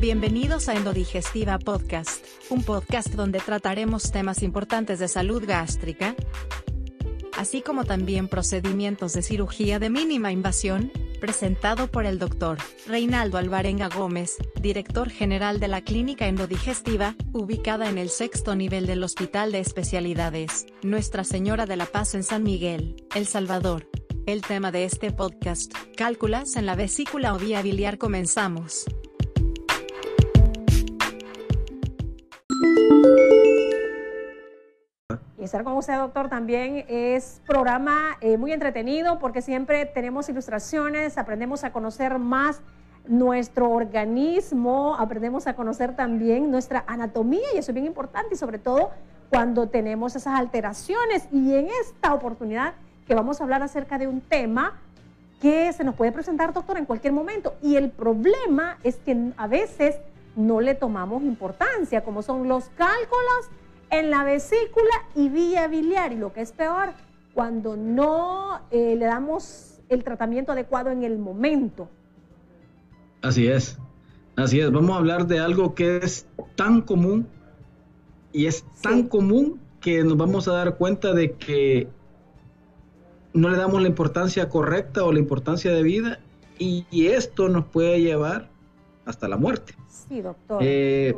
Bienvenidos a Endodigestiva Podcast, un podcast donde trataremos temas importantes de salud gástrica, así como también procedimientos de cirugía de mínima invasión, presentado por el doctor Reinaldo Alvarenga Gómez, director general de la Clínica Endodigestiva, ubicada en el sexto nivel del Hospital de Especialidades, Nuestra Señora de la Paz en San Miguel, El Salvador. El tema de este podcast, cálculas en la vesícula o vía biliar comenzamos. Y estar con usted, doctor, también es programa eh, muy entretenido porque siempre tenemos ilustraciones, aprendemos a conocer más nuestro organismo, aprendemos a conocer también nuestra anatomía y eso es bien importante y sobre todo cuando tenemos esas alteraciones. Y en esta oportunidad que vamos a hablar acerca de un tema que se nos puede presentar, doctor, en cualquier momento. Y el problema es que a veces no le tomamos importancia, como son los cálculos en la vesícula y vía biliar. Y lo que es peor, cuando no eh, le damos el tratamiento adecuado en el momento. Así es, así es. Vamos a hablar de algo que es tan común y es tan común que nos vamos a dar cuenta de que no le damos la importancia correcta o la importancia de vida y, esto nos puede llevar hasta la muerte. Sí, doctor. Eh,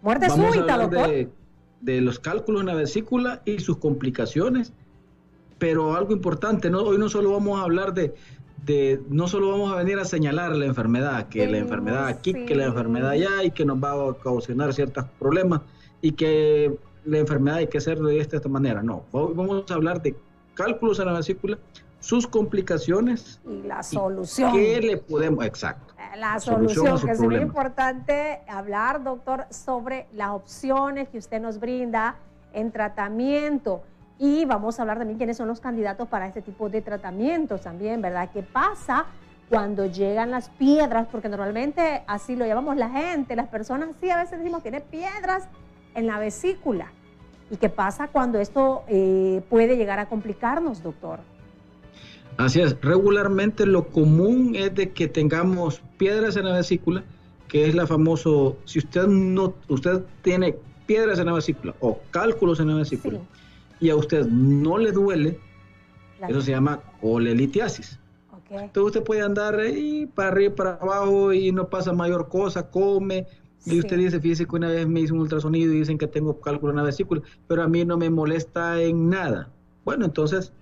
muerte súbita, doctor. De, de, los cálculos en la vesícula y sus complicaciones, pero algo importante, ¿no? hoy no solo vamos a hablar de, de, no solo vamos a venir a señalar la enfermedad, que la enfermedad aquí, que la enfermedad allá y que nos va a ocasionar ciertos problemas y que la enfermedad hay que hacer de esta, de esta manera. No, vamos a hablar de cálculos en la vesícula, sus complicaciones y la solución. ¿Qué le podemos? Exacto. La, solución, que es muy importante hablar, doctor, sobre las opciones que usted nos brinda en tratamiento. Y vamos a hablar también quiénes son los candidatos para este tipo de tratamientos también, ¿verdad? ¿Qué pasa cuando llegan las piedras? Porque normalmente así lo llamamos la gente, las personas sí a veces decimos tiene piedras en la vesícula. ¿Y qué pasa cuando esto eh, puede llegar a complicarnos, doctor? Así es, regularmente lo común es de que tengamos piedras en la vesícula, que es la famoso, si usted no, usted tiene piedras en la vesícula o cálculos en la vesícula y a usted no le duele, eso se llama colelitiasis. Entonces usted puede andar ahí para arriba y para abajo y no pasa mayor cosa, come, y usted dice, fíjese que una vez me hizo un ultrasonido y dicen que tengo cálculo en la vesícula, pero a mí no me molesta en nada. Bueno, entonces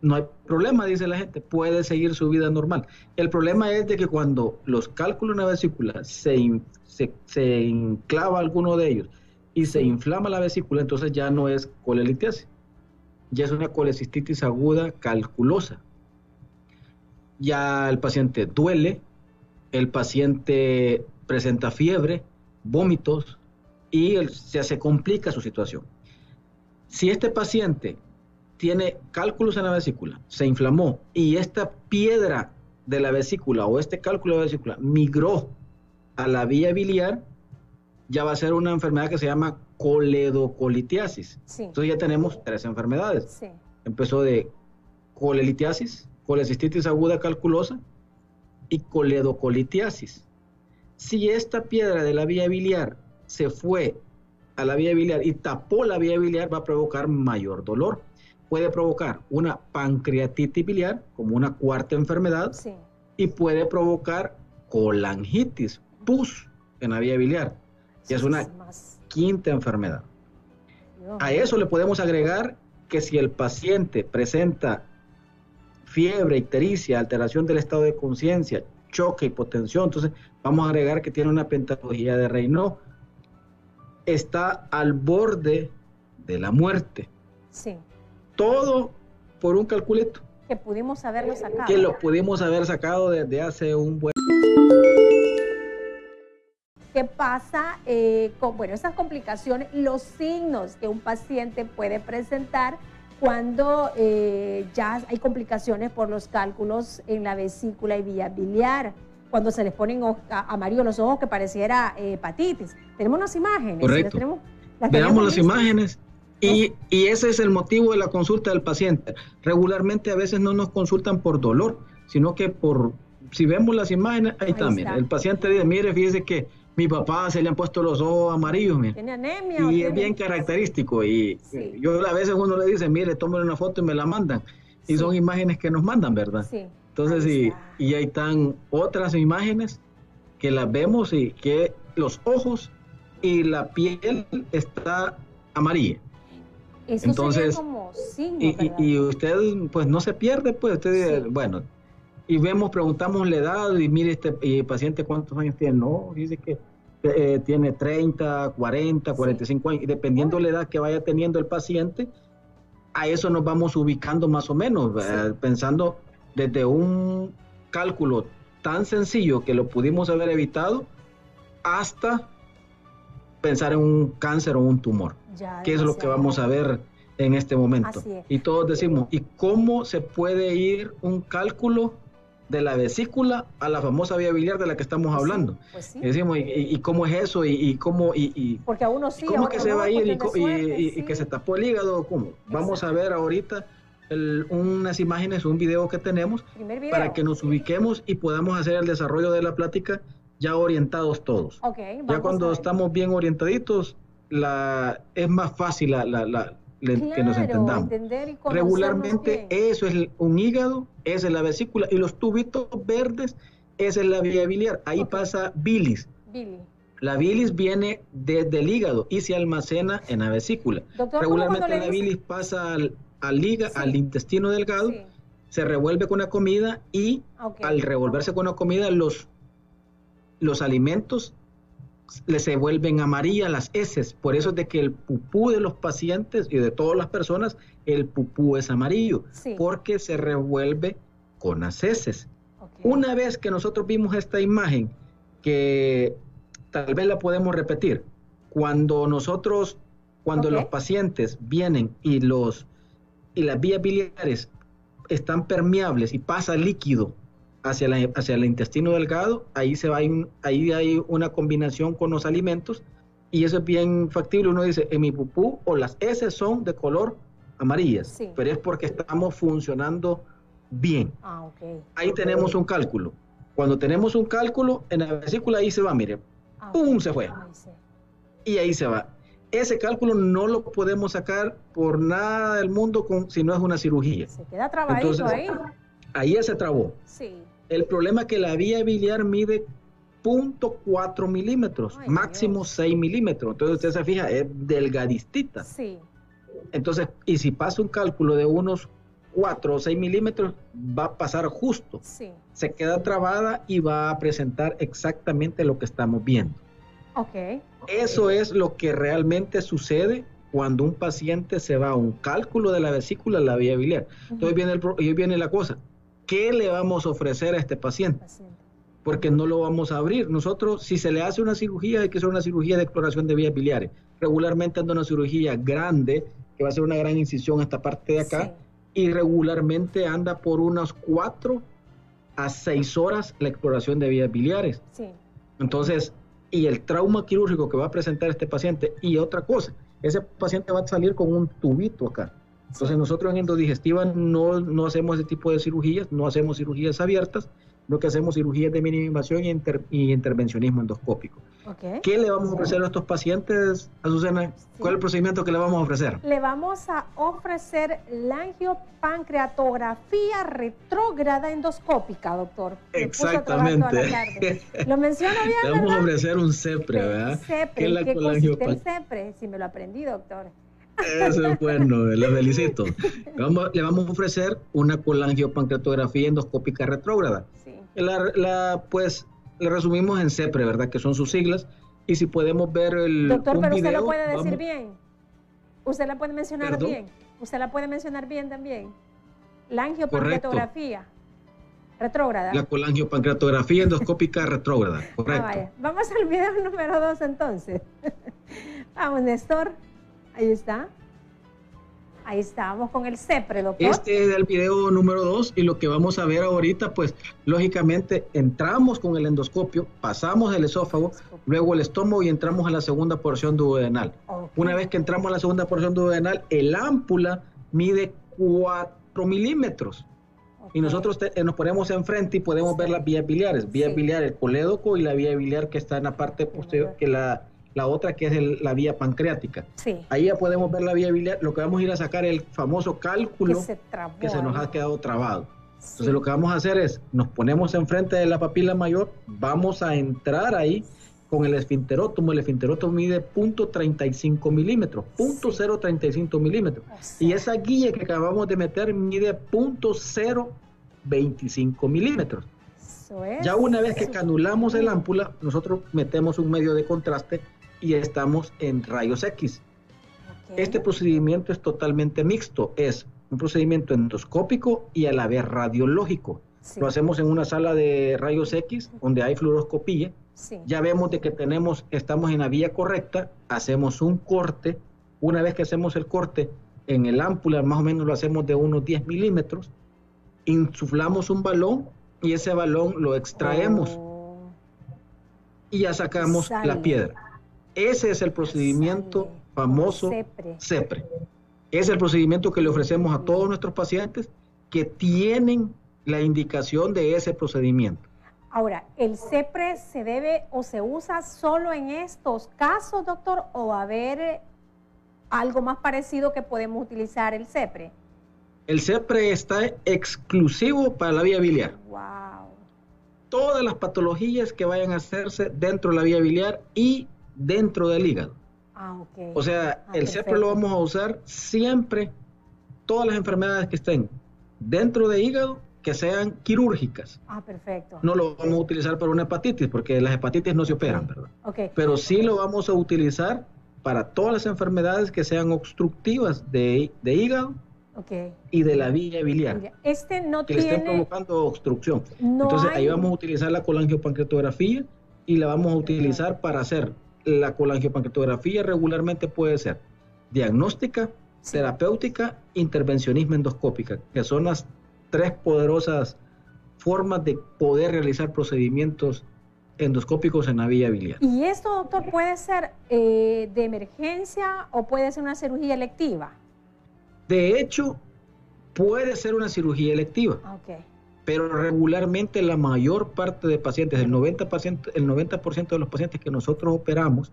no hay problema, dice la gente, puede seguir su vida normal. El problema es de que cuando los cálculos en la vesícula se, se, se enclava alguno de ellos y se inflama la vesícula, entonces ya no es colelitiasis, ya es una colecistitis aguda calculosa. Ya el paciente duele, el paciente presenta fiebre, vómitos y se, se complica su situación. Si este paciente tiene cálculos en la vesícula, se inflamó y esta piedra de la vesícula o este cálculo de la vesícula migró a la vía biliar, ya va a ser una enfermedad que se llama coledocolitiasis. Entonces ya tenemos tres enfermedades. Empezó de colelitiasis, colecistitis aguda calculosa y coledocolitiasis. Si esta piedra de la vía biliar se fue a la vía biliar y tapó la vía biliar, va a provocar mayor dolor. Puede provocar una pancreatitis biliar, como una cuarta enfermedad, y puede provocar colangitis, pus en la vía biliar, y es una quinta enfermedad. A eso le podemos agregar que si el paciente presenta fiebre, ictericia, alteración del estado de conciencia, choque, hipotensión. Entonces, vamos a agregar que tiene una pentatología de Raynaud. Está al borde de la muerte. Sí. Todo por un calculito. Que pudimos haberlo sacado. Que lo pudimos haber sacado desde hace un buen... ¿Qué pasa eh, con bueno, esas complicaciones, los signos que un paciente puede presentar cuando eh, ya hay complicaciones por los cálculos en la vesícula y vía biliar, cuando se les ponen amarillos los ojos que pareciera eh, hepatitis. Tenemos unas imágenes. Correcto. Veamos las imágenes. Y, y, ese es el motivo de la consulta del paciente. Regularmente a veces no nos consultan por dolor, sino que por, si vemos las imágenes, ahí, también. El paciente dice, mire, fíjese que Mi papá se le han puesto los ojos amarillos, mire. ¿Tiene anemia? Y es bien característico. Y Sí. yo a veces uno le dice, mire, tómale una foto y me la mandan. Y Sí. son imágenes que nos mandan, ¿verdad? Sí. Entonces, Ahí y, está. y ahí están otras imágenes que las vemos y que los ojos y la piel está amarilla. Eso entonces, sería como signo, Y, y- ¿verdad? y usted pues no se pierde, pues usted, Sí. bueno, y vemos, preguntamos la edad y mire este y el paciente cuántos años tiene, no, dice que eh, tiene 30, 40, 45 años, y dependiendo la edad que vaya teniendo el paciente, a eso nos vamos ubicando más o menos, pensando desde un cálculo tan sencillo que lo pudimos haber evitado hasta pensar en un cáncer o un tumor Ya, qué es lo que vamos a ver en este momento. Es. Y todos decimos, ¿y cómo se puede ir un cálculo de la vesícula a la famosa vía biliar de la que estamos Pues sí, hablando? Pues sí. Y decimos, ¿y, y- cómo es eso? ¿Y, y cómo? Y, y- Porque a uno sí, ¿Cómo a que se va a ir y, suerte, y que sí. se tapó el hígado? ¿Cómo? Vamos a ver ahorita el- unas imágenes, un video que tenemos video. para que nos ubiquemos y podamos hacer el desarrollo de la plática ya orientados todos. Ok, Ya cuando estamos bien orientaditos, la, es más fácil la, la- la- le- que nos entendamos. Regularmente eso es el- un hígado, esa es la vesícula y los tubitos verdes, esa es la vía biliar. Ahí pasa bilis. Billy. La bilis viene desde el hígado y se almacena en la vesícula. Doctor, ¿cómo Regularmente la bilis pasa al, al, híga- Sí. al intestino delgado, Sí, se revuelve con la comida y ok. al revolverse con la comida, los, los alimentos le se vuelven amarillas las heces. Por eso es de que el pupú de los pacientes y de todas las personas, el pupú es amarillo, Sí, porque se revuelve con las heces. Una vez que nosotros vimos esta imagen, que tal vez la podemos repetir, cuando nosotros, cuando los pacientes vienen y los y las vías biliares están permeables y pasa líquido hacia, la, hacia el intestino delgado, ahí se va ahí hay una combinación con los alimentos y eso es bien factible. Uno dice, en mi pupú o las heces son de color amarillas, Sí. pero es porque estamos funcionando bien Ah, ok. ahí tenemos un cálculo. Cuando tenemos un cálculo, en la vesícula ahí se va, mire, Ah, ¡pum! se fue. Sí. y ahí se va. Ese cálculo no lo podemos sacar por nada del mundo con, si no es una cirugía. Se queda trabadito Entonces, ahí. Ahí ya se trabó. Sí. El problema es que la vía biliar mide 0.4 milímetros, Ay, máximo Dios. 6 milímetros. Entonces usted se fija, es delgadistita. Sí. Entonces, y si pasa un cálculo de unos 4 o 6 milímetros, va a pasar justo. Sí. se queda trabada y va a presentar exactamente lo que estamos viendo. Ok. Eso es lo que realmente sucede cuando un paciente se va a un cálculo de la vesícula, la vía biliar. Entonces viene, el, pro- y ahí viene la cosa. ¿Qué le vamos a ofrecer a este paciente? Porque no lo vamos a abrir. Nosotros, si se le hace una cirugía, hay que hacer una cirugía de exploración de vías biliares. Regularmente anda una cirugía grande, que va a ser una gran incisión esta parte de acá, Sí. y regularmente anda por unas 4 a 6 horas la exploración de vías biliares. Sí. Entonces, y el trauma quirúrgico que va a presentar este paciente, y otra cosa, ese paciente va a salir con un tubito acá. Entonces, Sí. nosotros en endodigestiva no, no hacemos ese tipo de cirugías, no hacemos cirugías abiertas, lo que hacemos cirugías de mínima invasión y, inter- y intervencionismo endoscópico. ¿Qué le vamos a ofrecer a estos pacientes, Azucena? ¿Cuál es el procedimiento que le vamos a ofrecer? Le vamos a ofrecer langiopancreatografía retrógrada endoscópica, doctor. Me Exactamente. Lo menciono bien, Le vamos a ofrecer un CEPRE, ¿verdad? CEPRE. ¿Qué es la ¿Qué consiste el CEPRE? Si me lo aprendí, doctor. Eso es bueno, le felicito. Le vamos, le vamos a ofrecer una colangiopancreatografía endoscópica retrógrada. Sí. La, la, pues, le resumimos en CEPRE, ¿verdad? Que son sus siglas. Y si podemos ver el Doctor, un pero usted video, lo puede decir vamos- bien. Usted la puede mencionar ¿Perdón? bien. Usted la puede mencionar bien también. Langiopancreatografía retrógrada. La colangiopancreatografía endoscópica retrógrada, Ah, correcto. vaya. Vamos al video número dos entonces. Vamos, Néstor. Ahí está. Ahí estamos con el CEPRE, doctor. Este es el video número 2 y lo que vamos a ver ahorita, pues lógicamente entramos con el endoscopio, pasamos el esófago, luego el estómago y entramos a la segunda porción duodenal. Una vez que entramos a la segunda porción duodenal, el ámpula mide 4 milímetros. Y nosotros eh, nos ponemos enfrente y podemos ver las vías biliares. Vía biliar, el colédoco y la vía biliar que está en la parte posterior, que la, la otra que es la vía pancreática. Ahí ya podemos ver la vía biliar. Lo que vamos a ir a sacar es el famoso cálculo que se, nos ha quedado trabado. Entonces lo que vamos a hacer es, nos ponemos enfrente de la papila mayor, vamos a entrar ahí con el esfinterótomo. El esfinterótomo mide .35 milímetros, .035 milímetros. Y esa guía que acabamos de meter mide .025 milímetros. ya una vez que canulamos el ámpula, nosotros metemos un medio de contraste y estamos en rayos X. Este procedimiento es totalmente mixto, es un procedimiento endoscópico y a la vez radiológico. Lo hacemos en una sala de rayos X donde hay fluoroscopía. Ya vemos de que tenemos, estamos en la vía correcta, hacemos un corte. Una vez que hacemos el corte en el ámpula, más o menos lo hacemos de unos 10 milímetros, insuflamos un balón y ese balón lo extraemos oh. y ya sacamos la piedra. Ese es el procedimiento famoso CEPRE. Es el procedimiento que le ofrecemos a todos nuestros pacientes que tienen la indicación de ese procedimiento. Ahora, ¿el CEPRE se debe o se usa solo en estos casos, doctor, o a haber algo más parecido que podemos utilizar el CEPRE? El CEPRE está exclusivo para la vía biliar. Wow. Todas las patologías que vayan a hacerse dentro de la vía biliar y dentro del hígado. Ah, okay. O sea, ah, el CEPRE lo vamos a usar siempre, todas las enfermedades que estén dentro de hígado, que sean quirúrgicas. Ah, perfecto. No lo vamos a utilizar para una hepatitis, porque las hepatitis no se operan, ¿verdad? Okay. Pero sí lo vamos a utilizar para todas las enfermedades que sean obstructivas de, de hígado okay. y de la vía biliar. Este no que tiene... le estén provocando obstrucción. Entonces ahí vamos a utilizar la colangiopancreatografía y la vamos a utilizar para hacer la colangiopancreatografía regularmente puede ser diagnóstica, terapéutica, intervencionismo endoscópica, que son las tres poderosas formas de poder realizar procedimientos endoscópicos en la vía biliar. ¿Y esto, doctor, puede ser eh, de emergencia o puede ser una cirugía electiva? De hecho, puede ser una cirugía electiva. Okay pero regularmente la mayor parte de pacientes, el 90%, el 90 de los pacientes que nosotros operamos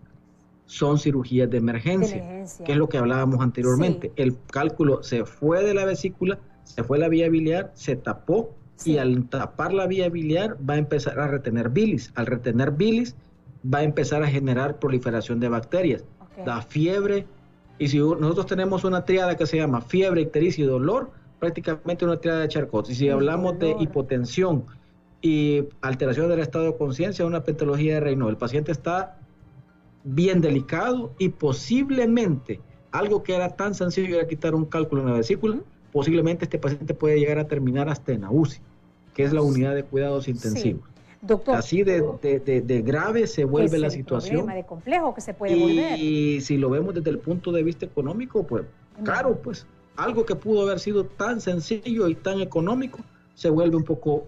son cirugías de emergencia, que es lo que hablábamos anteriormente. El cálculo se fue de la vesícula, se fue la vía biliar, se tapó y al tapar la vía biliar va a empezar a retener bilis. Al retener bilis va a empezar a generar proliferación de bacterias, da fiebre. Y si nosotros tenemos una triada que se llama fiebre, ictericia y dolor, prácticamente una tirada de Charcot. Y si hablamos de hipotensión y alteración del estado de conciencia, una patología de Raynaud, el paciente está bien delicado y posiblemente algo que era tan sencillo era quitar un cálculo en la vesícula, posiblemente este paciente puede llegar a terminar hasta en la UCI, que es la unidad de cuidados intensivos. Doctor, Así de, de, grave se vuelve la situación. Problema, de complejo que se puede y, volver. Y si lo vemos desde el punto de vista económico, pues caro, pues algo que pudo haber sido tan sencillo y tan económico se vuelve un poco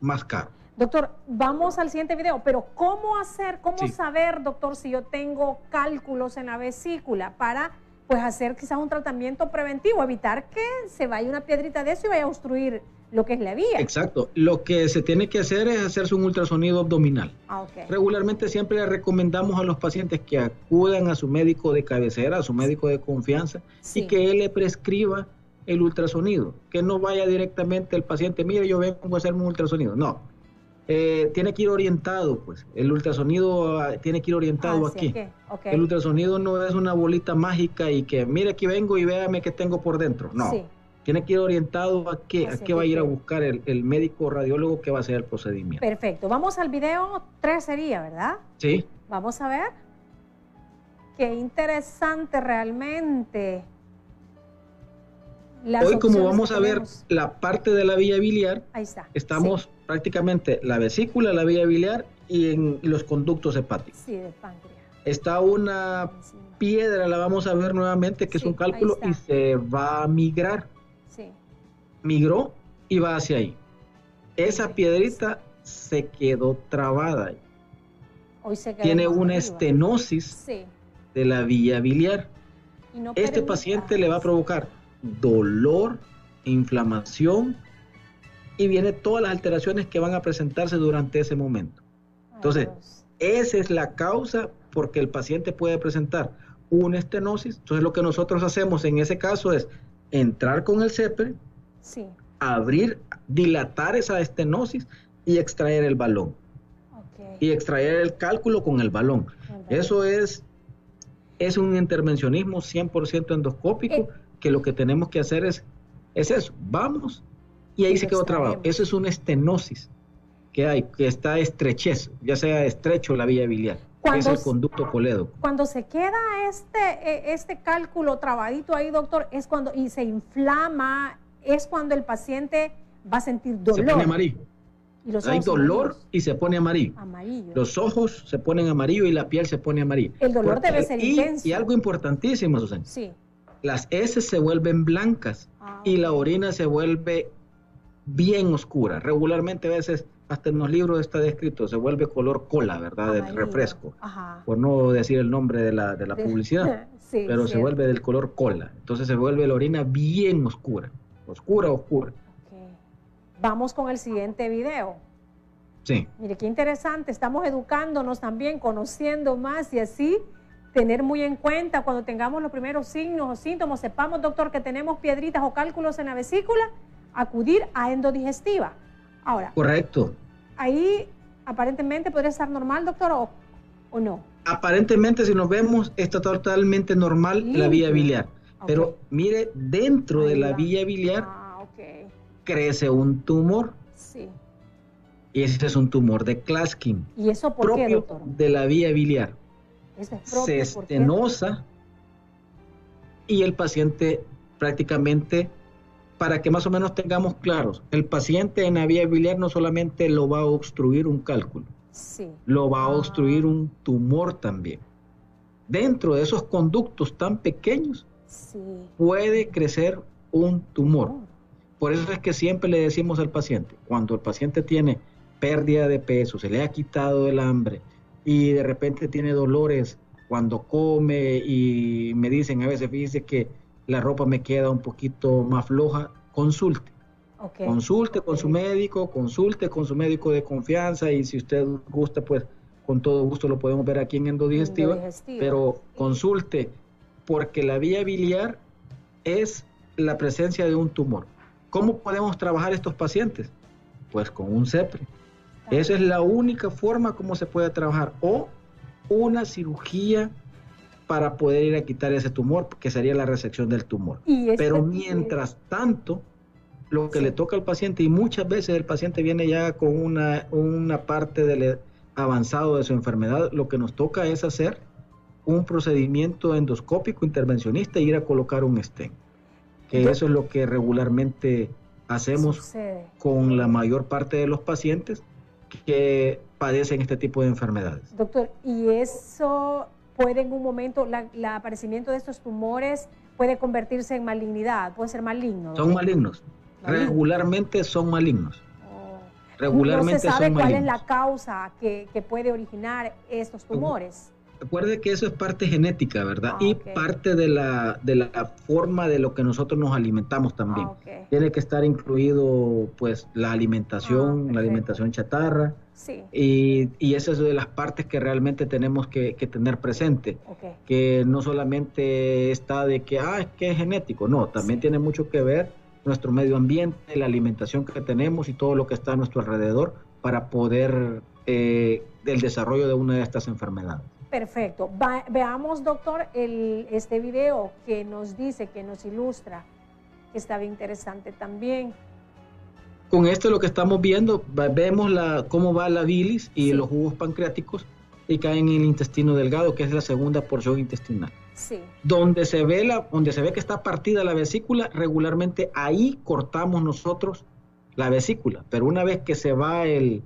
más caro. Doctor, vamos al siguiente video, pero ¿cómo hacer, cómo saber, doctor, si yo tengo cálculos en la vesícula para pues hacer quizás un tratamiento preventivo, evitar que se vaya una piedrita de eso y vaya a obstruir lo que es la vía. Exacto. Lo que se tiene que hacer es hacerse un ultrasonido abdominal. Ah, Regularmente siempre le recomendamos a los pacientes que acudan a su médico de cabecera, a su médico de confianza, y que él le prescriba el ultrasonido. Que no vaya directamente el paciente, mire, yo vengo a hacerme un ultrasonido. No. Eh, tiene que ir orientado, pues. El ultrasonido ah, tiene que ir orientado ah, aquí. El ultrasonido no es una bolita mágica y que, mire, aquí vengo y véame qué tengo por dentro. No. Tiene que ir orientado a qué, a qué va a ir a buscar el, el, médico radiólogo que va a hacer el procedimiento. Perfecto. Vamos al video 3 sería, ¿verdad? Sí. Vamos a ver. Qué interesante realmente. Hoy como vamos a ver la parte de la vía biliar, Ahí está. estamos prácticamente la vesícula, la vía biliar y en los conductos hepáticos. Sí, del páncreas. Está una piedra, la vamos a ver nuevamente, que es un cálculo y se va a migrar migró y va hacia ahí. Esa piedrita se quedó trabada. ahí. Tiene una estenosis de la vía biliar. este paciente le va a provocar dolor, inflamación y viene todas las alteraciones que van a presentarse durante ese momento. Entonces, esa es la causa porque el paciente puede presentar una estenosis. Entonces, lo que nosotros hacemos en ese caso es entrar con el Abrir, dilatar esa estenosis y extraer el balón. Y extraer el cálculo con el balón. Eso es, es un intervencionismo 100% endoscópico, eh. que lo que tenemos que hacer es, es eso, vamos, y ahí se quedó trabado. Eso es una estenosis que hay, que está estrechez, ya sea estrecho la vía biliar. es el conducto colédoco. Cuando se queda este, e, este cálculo trabadito ahí, doctor, es cuando, y se inflama, es cuando el paciente va a sentir dolor. Se pone amarillo. Hay dolor y se pone amarillo. Los ojos se ponen amarillo y la piel se pone amarillo. El dolor debe ser intenso. Y algo importantísimo, Susana. Sí. Las heces se vuelven blancas ah, y la orina se vuelve bien oscura. Regularmente a veces, hasta en los libros está descrito, se vuelve color cola, ¿verdad? Del refresco. Por no decir el nombre de la, de la publicidad. pero se vuelve del color cola. Entonces se vuelve la orina bien oscura. Oscura, oscura. Vamos con el siguiente video. Sí. Mire, qué interesante. Estamos educándonos también, conociendo más y así tener muy en cuenta cuando tengamos los primeros signos o síntomas, sepamos, doctor, que tenemos piedritas o cálculos en la vesícula, acudir a endodigestiva. Ahora. Correcto. Ahí aparentemente podría estar normal, doctor, o, no. Aparentemente, si nos vemos, está totalmente normal la vía biliar. Pero mire, dentro de la vía biliar ah, crece un tumor. Sí. Y ese es un tumor de Claskin. ¿Y eso por qué, doctor? De la vía biliar. se estenosa y el paciente prácticamente para que más o menos tengamos claros, el paciente en la vía biliar no solamente lo va a obstruir un cálculo, lo va a ah. obstruir un tumor también. Dentro de esos conductos tan pequeños puede crecer un tumor. Por eso es que siempre le decimos al paciente, cuando el paciente tiene pérdida de peso, se le ha quitado el hambre y de repente tiene dolores cuando come y me dicen a veces, fíjese que la ropa me queda un poquito más floja, consulte. Consulte con su médico, consulte con su médico de confianza y si usted gusta, pues con todo gusto lo podemos ver aquí en endodigestiva, pero consulte porque la vía biliar es la presencia de un tumor. ¿Cómo podemos trabajar estos pacientes? Pues con un CEPRE. Esa es la única forma como se puede trabajar o una cirugía para poder ir a quitar ese tumor, que sería la resección del tumor. Pero mientras tanto, lo que le toca al paciente, y muchas veces el paciente viene ya con una, una parte del avanzado de su enfermedad, lo que nos toca es hacer un procedimiento endoscópico intervencionista e ir a colocar un stent. Que eso es lo que regularmente hacemos con la mayor parte de los pacientes que padecen este tipo de enfermedades. Doctor, ¿y eso puede en un momento, el aparecimiento de estos tumores puede convertirse en malignidad, puede ser maligno. Son malignos. Regularmente son malignos. Oh. Regularmente no se sabe cuál es la causa que, puede originar estos tumores. Recuerde que eso es parte genética, ¿verdad? Ah, y parte de la, de la forma de lo que nosotros nos alimentamos también. Ah, Tiene que estar incluido, pues, la alimentación, ah, la alimentación chatarra, y, y, esa es de las partes que realmente tenemos que, tener presente, que no solamente está de que, ah, es que es genético, no, también tiene mucho que ver nuestro medio ambiente, la alimentación que tenemos y todo lo que está a nuestro alrededor para poder eh, el desarrollo de una de estas enfermedades. Perfecto. veamos, doctor, el, este video que nos dice, que nos ilustra, que está bien interesante también con esto lo que estamos viendo, vemos la, cómo va la bilis y los jugos pancreáticos y caen en el intestino delgado, que es la segunda porción intestinal. Sí. Donde se ve la, donde se ve que está partida la vesícula, regularmente ahí cortamos nosotros la vesícula, pero una vez que se va el,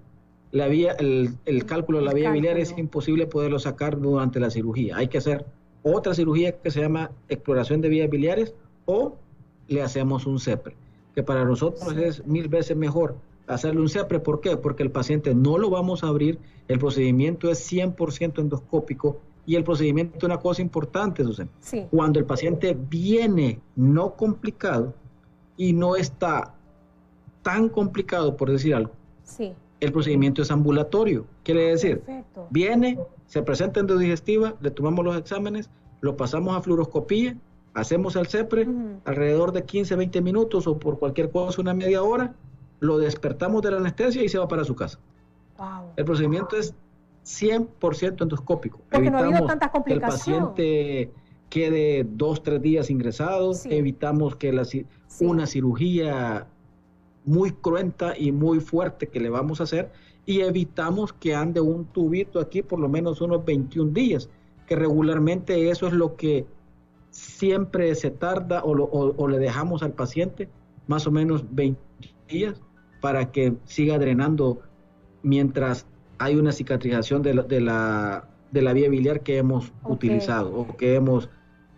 la vía, el, cálculo de la vía biliar es imposible poderlo sacar durante la cirugía. Hay que hacer otra cirugía que se llama exploración de vías biliares o le hacemos un CEPRE que para nosotros es mil veces mejor hacerle un CEPRE. ¿Por qué? Porque el paciente no lo vamos a abrir, el procedimiento es 100% endoscópico y el procedimiento es una cosa importante, Susana. Cuando el paciente viene no complicado y no está tan complicado, por decir algo, Sí. El procedimiento es ambulatorio. Quiere decir, Perfecto. viene, se presenta en digestiva, le tomamos los exámenes, lo pasamos a fluoroscopía, hacemos el CEPRE, alrededor de 15, 20 minutos o por cualquier cosa una media hora, lo despertamos de la anestesia y se va para su casa. Wow. El procedimiento es 100% endoscópico. Porque no ha habido Evitamos tanta que el paciente quede dos, tres días ingresado, Sí. evitamos que la, Sí. una cirugía muy cruenta y muy fuerte que le vamos a hacer y evitamos que ande un tubito aquí por lo menos unos 21 días, que regularmente eso es lo que siempre se tarda o, lo- o- o le dejamos al paciente más o menos 20 días para que siga drenando mientras hay una cicatrización de la, de la, de la vía biliar que hemos utilizado o que hemos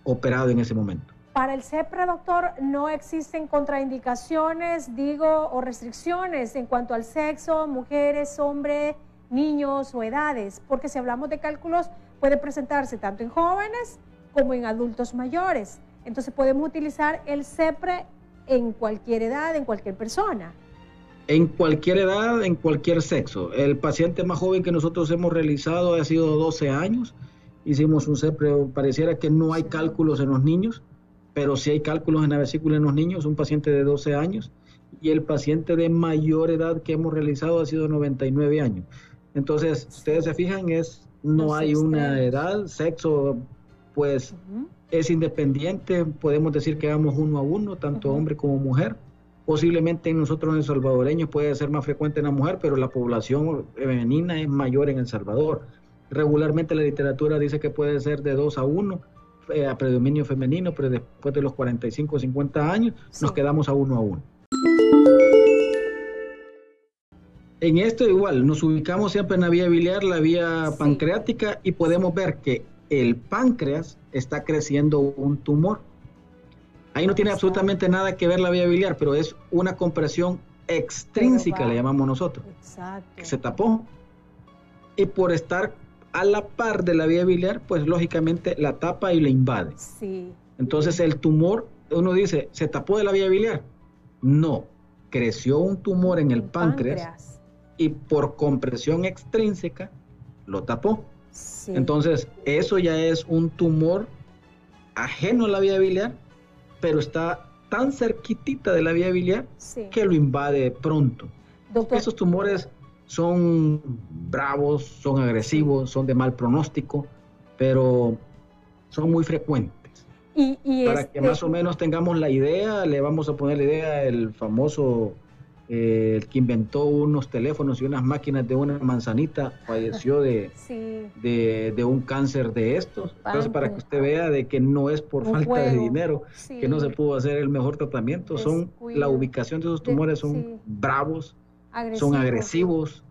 operado en ese momento. Para el CEPRE, doctor, no existen contraindicaciones, digo, o restricciones en cuanto al sexo, mujeres, hombres, niños o edades, porque si hablamos de cálculos, puede presentarse tanto en jóvenes como en adultos mayores. Entonces podemos utilizar el CEPRE en cualquier edad, en cualquier persona. En cualquier edad, en cualquier sexo. El paciente más joven que nosotros hemos realizado ha sido 12 años. Hicimos un CEPRE, pareciera que no hay Sí. cálculos en los niños, pero sí hay cálculos en la vesícula en los niños, un paciente de 12 años. Y el paciente de mayor edad que hemos realizado ha sido 99 años. Entonces, si ustedes se fijan, es, no hay una edad, sexo, pues es independiente, podemos decir que vamos uno a uno, tanto hombre como mujer. Posiblemente en nosotros en salvadoreños puede ser más frecuente en la mujer, pero la población femenina es mayor en El Salvador. Regularmente la literatura dice que puede ser de 2 a 1 eh, a predominio femenino, pero después de los 45 o 50 años nos quedamos a uno a uno. En esto igual, nos ubicamos siempre en la vía biliar, la vía Sí. pancreática y podemos ver que el páncreas está creciendo un tumor. Ahí no tiene absolutamente nada que ver la vía biliar, pero es una compresión extrínseca, le llamamos nosotros, Exacto. que se tapó. Y por estar a la par de la vía biliar, pues lógicamente la tapa y la invade. Sí. Entonces el tumor, uno dice, ¿se tapó de la vía biliar? No, creció un tumor en el páncreas, y por compresión extrínseca lo tapó. Sí. Entonces, eso ya es un tumor ajeno a la vía biliar, pero está tan cerquitita de la vía biliar sí. que lo invade pronto. Doctor, Esos tumores son bravos, son agresivos, son de mal pronóstico, pero son muy frecuentes. y, y Para este- que más o menos tengamos la idea, le vamos a poner la idea el famoso, eh, el que inventó unos teléfonos y unas máquinas de una manzanita, falleció de, Sí, de, de un cáncer de estos. Entonces, para que usted vea de que no es por Un falta de dinero sí. que no se pudo hacer el mejor tratamiento, son la ubicación de esos tumores son sí. bravos, Agresivo. son agresivos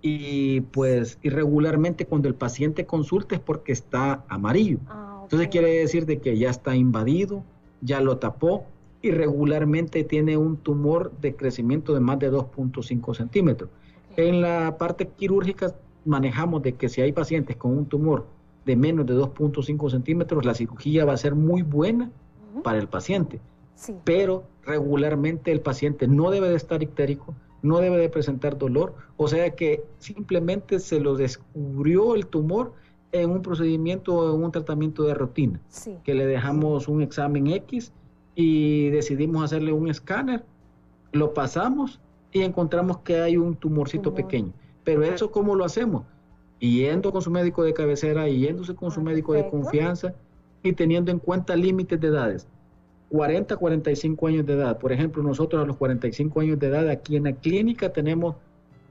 y pues irregularmente cuando el paciente consulta es porque está amarillo. Ah. Entonces quiere decir de que ya está invadido, ya lo tapó y regularmente tiene un tumor de crecimiento de más de 2.5 centímetros. En la parte quirúrgica manejamos de que si hay pacientes con un tumor de menos de 2.5 centímetros, la cirugía va a ser muy buena para el paciente, Sí. pero regularmente el paciente no debe de estar ictérico, no debe de presentar dolor, o sea que simplemente se lo descubrió el tumor en un procedimiento o en un tratamiento de rutina, Sí. que le dejamos un examen X y decidimos hacerle un escáner, lo pasamos y encontramos que hay un tumorcito Tumor. pequeño. Pero eso cómo lo hacemos? Yendo con su médico de cabecera, yéndose con su Ah, médico de confianza y teniendo en cuenta límites de edades. 40, 45 años de edad. Por ejemplo, nosotros a los 45 años de edad aquí en la clínica tenemos,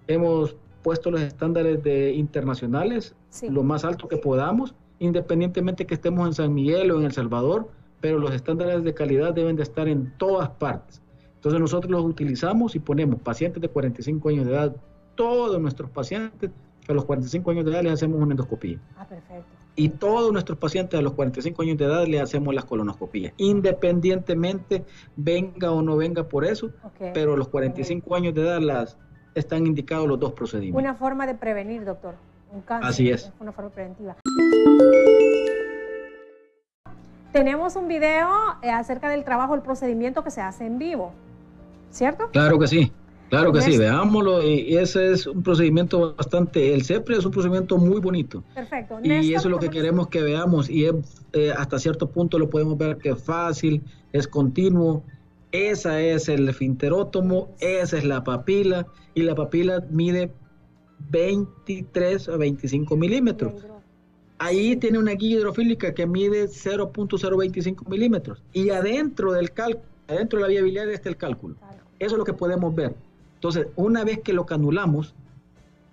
hemos puesto los estándares de internacionales Sí. lo más alto que podamos, independientemente que estemos en San Miguel o en El Salvador, pero los estándares de calidad deben de estar en todas partes. Entonces nosotros los utilizamos y ponemos pacientes de 45 años de edad, todos nuestros pacientes a los 45 años de edad les hacemos una endoscopía. Ah, perfecto. Y todos nuestros pacientes a los 45 años de edad le hacemos las colonoscopías, independientemente venga o no venga por eso, pero a los 45 años de edad las están indicados los dos procedimientos. Una forma de prevenir, doctor. Un cáncer. Así es. Una forma preventiva. Tenemos un video eh, acerca del trabajo, el procedimiento que se hace en vivo. ¿Cierto? Claro que sí. Claro que sí, veámoslo. Y ese es un procedimiento bastante. El CEPRE es un procedimiento muy bonito. Perfecto. Y eso es lo que queremos que veamos. Y eh, hasta cierto punto lo podemos ver que es fácil, es continuo. Esa es el finterótomo, esa es la papila. Y la papila mide 23 a 25 milímetros. Ahí tiene una guía hidrofílica que mide 0.025 milímetros. Y adentro del cálculo, adentro de la vía biliar está el cálculo. Eso es lo que podemos ver. Entonces, una vez que lo canulamos,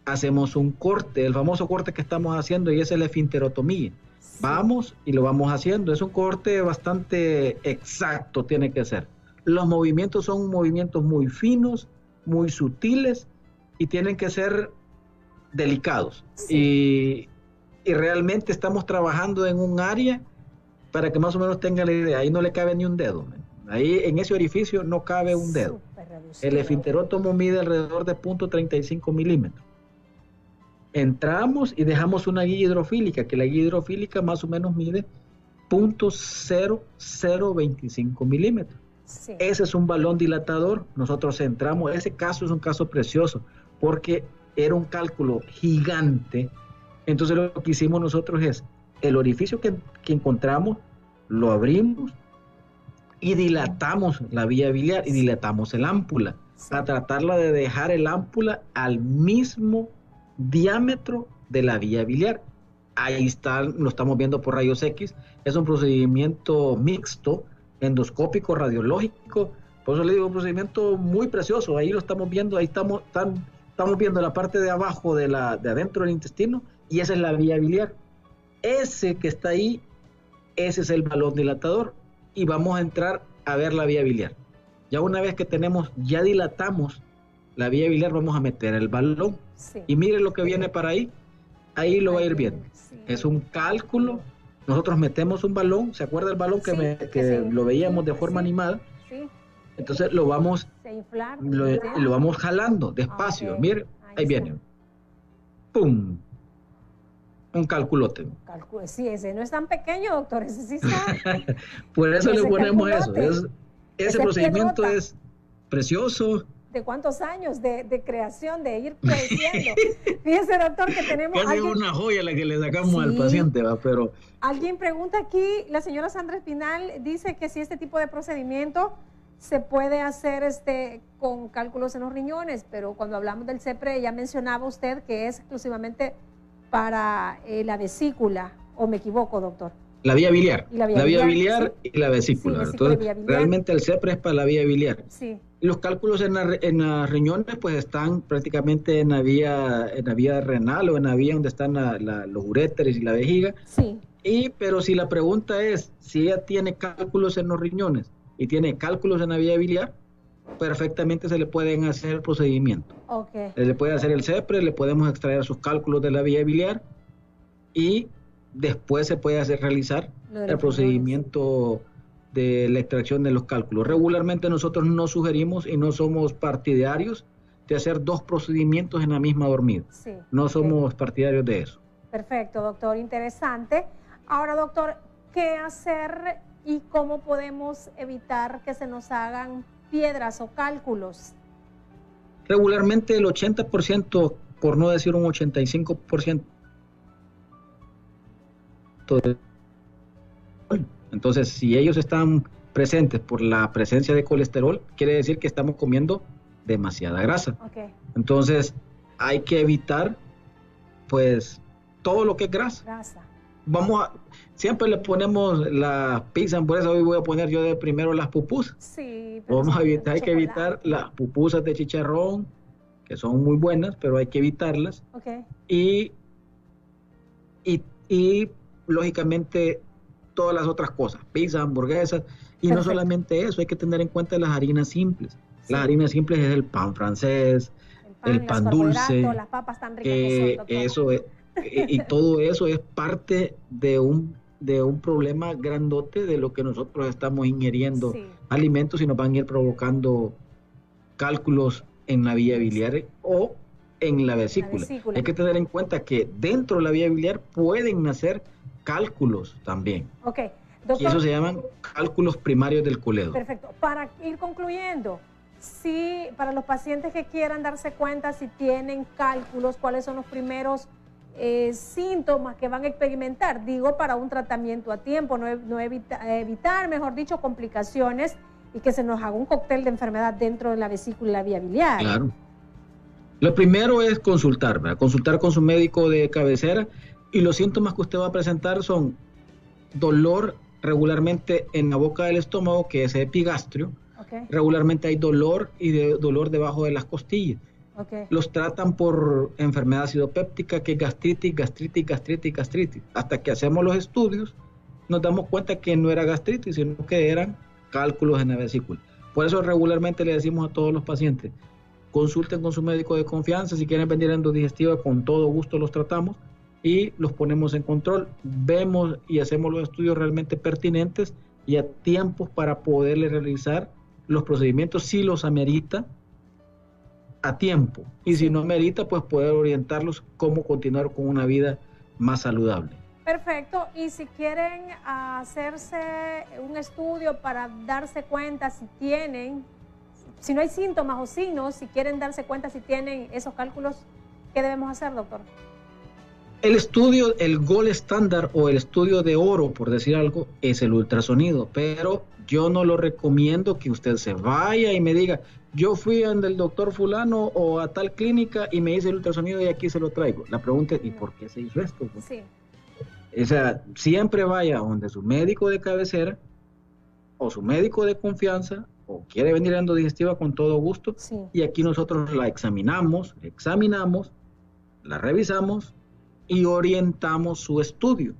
hacemos un corte, el famoso corte que estamos haciendo y es la esfinterotomía. Vamos y lo vamos haciendo. Es un corte bastante exacto, tiene que ser. Los movimientos son movimientos muy finos, muy sutiles y tienen que ser delicados. Y, realmente estamos trabajando en un área para que más o menos tenga la idea. Ahí no le cabe ni un dedo. Ahí en ese orificio no cabe un dedo. El esfinterótomo mide alrededor de 0.35 milímetros. Entramos y dejamos una guía hidrofílica, que la guía hidrofílica más o menos mide 0.0025 milímetros. Ese es un balón dilatador. Nosotros entramos, ese caso es un caso precioso, porque era un cálculo gigante. Entonces lo que hicimos nosotros es, el orificio que, que encontramos, lo abrimos, y dilatamos la vía biliar y dilatamos el ámpula para tratarla de dejar el ámpula al mismo diámetro de la vía biliar. Ahí está, lo estamos viendo por rayos X. Es un procedimiento mixto, endoscópico, radiológico. Por eso le digo, un procedimiento muy precioso. Ahí lo estamos viendo, ahí estamos, estamos viendo la parte de abajo de, la, de adentro del intestino y esa es la vía biliar. Ese que está ahí, ese es el balón dilatador y vamos a entrar a ver la vía biliar. Ya una vez que tenemos, ya dilatamos la vía biliar, vamos a meter el balón. Y mire lo que viene para ahí. Ahí lo va a ir viendo. Es un cálculo. Nosotros metemos un balón. ¿Se acuerda el balón que, que, lo veíamos de forma animada? Entonces lo vamos, lo, vamos jalando despacio. Mire, ahí viene. ¡Pum! Un calculote. sí, ese no es tan pequeño, doctor, ese sí está. Por eso le ponemos eso. ese, procedimiento es precioso. ¿De cuántos años de, creación, de ir creciendo? Fíjese, doctor, que tenemos... Casi una joya la que le sacamos al paciente, ¿va? pero... Alguien pregunta aquí, la señora Sandra Espinal dice que si este tipo de procedimiento se puede hacer este con cálculos en los riñones, pero cuando hablamos del CEPRE ya mencionaba usted que es exclusivamente para eh, la vesícula, o me equivoco, doctor. La vía biliar. La vía, biliar, y la vesícula. Entonces, realmente el CEPRE es para la vía biliar. Sí. Los cálculos en, la, en las riñones pues están prácticamente en la vía en la vía renal o en la vía donde están los uréteres y la vejiga. Sí. Y pero si la pregunta es si ella tiene cálculos en los riñones y tiene cálculos en la vía biliar, perfectamente se le pueden hacer el procedimiento. Okay. Se le puede hacer el CEPRE, le podemos extraer sus cálculos de la vía biliar y después se puede hacer realizar el procedimiento de la extracción de los cálculos. Regularmente nosotros no sugerimos y no somos partidarios de hacer dos procedimientos en la misma dormida. no somos partidarios de eso. Perfecto, doctor, interesante. Ahora, doctor, ¿qué hacer y cómo podemos evitar que se nos hagan piedras o cálculos? Regularmente el 80%, por no decir un 85%. Entonces, si ellos están presentes por la presencia de colesterol, quiere decir que estamos comiendo demasiada grasa. Entonces, hay que evitar, pues, todo lo que es grasa. grasa. Vamos a, siempre le ponemos la pizza, por eso hoy voy a poner yo de primero las pupusas. Sí. Vamos a evitar, hay que evitar las pupusas de chicharrón, que son muy buenas, pero hay que evitarlas. Okay. Y, y, y, lógicamente todas las otras cosas, pizza, hamburguesas, y no solamente eso, hay que tener en cuenta las harinas simples. Las harinas simples es el pan francés, el pan, dulce, las papas tan ricas que son, eso es, y, todo eso es parte de un, de un problema grandote de lo que nosotros estamos ingiriendo alimentos y nos van a ir provocando cálculos en la vía biliar o en la vesícula. Hay que tener en cuenta que dentro de la vía biliar pueden nacer cálculos también. Ok. y eso se llaman cálculos primarios del coledo. Perfecto. Para ir concluyendo, si para los pacientes que quieran darse cuenta si tienen cálculos, cuáles son los primeros eh, síntomas que van a experimentar, digo, para un tratamiento a tiempo, no, evitar, mejor dicho, complicaciones y que se nos haga un cóctel de enfermedad dentro de la vesícula la vía biliar. Claro. Lo primero es consultar, ¿verdad? consultar con su médico de cabecera y los síntomas que usted va a presentar son dolor regularmente en la boca del estómago, que es epigastrio. Regularmente hay dolor y de, dolor debajo de las costillas. Los tratan por enfermedad acidopéptica, que es gastritis, gastritis, gastritis, gastritis. Hasta que hacemos los estudios, nos damos cuenta que no era gastritis, sino que eran cálculos en la vesícula. Por eso regularmente le decimos a todos los pacientes, consulten con su médico de confianza, si quieren venir endodigestiva, con todo gusto los tratamos y los ponemos en control. Vemos y hacemos los estudios realmente pertinentes y a tiempos para poderle realizar los procedimientos si los amerita a tiempo y si no amerita pues poder orientarlos cómo continuar con una vida más saludable. Perfecto, y si quieren hacerse un estudio para darse cuenta si tienen, si no hay síntomas o signos, si quieren darse cuenta si tienen esos cálculos, ¿qué debemos hacer, doctor? El estudio, el gol estándar o el estudio de oro, por decir algo, es el ultrasonido, pero yo no lo recomiendo que usted se vaya y me diga, yo fui al doctor fulano o a tal clínica y me hice el ultrasonido y aquí se lo traigo. La pregunta es, ¿y por qué se hizo esto? Sí. O sea, siempre vaya donde su médico de cabecera o su médico de confianza o quiere venir a digestiva con todo gusto y aquí nosotros la examinamos, examinamos, la revisamos y orientamos su estudio.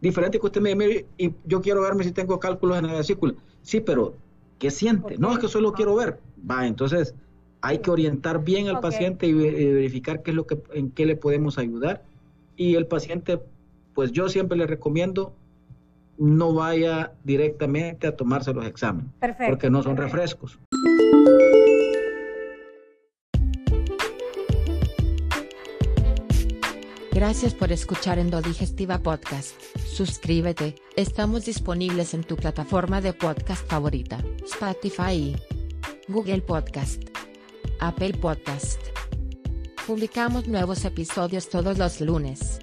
Diferente que usted me diga, y yo quiero verme si tengo cálculos en la vesícula. Sí, pero ¿qué siente? No, es que solo quiero ver. Va, entonces hay que orientar bien al paciente y, verificar qué es lo que, en qué le podemos ayudar. Y el paciente, pues yo siempre le recomiendo no vaya directamente a tomarse los exámenes, porque no son refrescos. Gracias por escuchar Endodigestiva Podcast. Suscríbete, estamos disponibles en tu plataforma de podcast favorita, Spotify, Google Podcast, Apple Podcast. Publicamos nuevos episodios todos los lunes.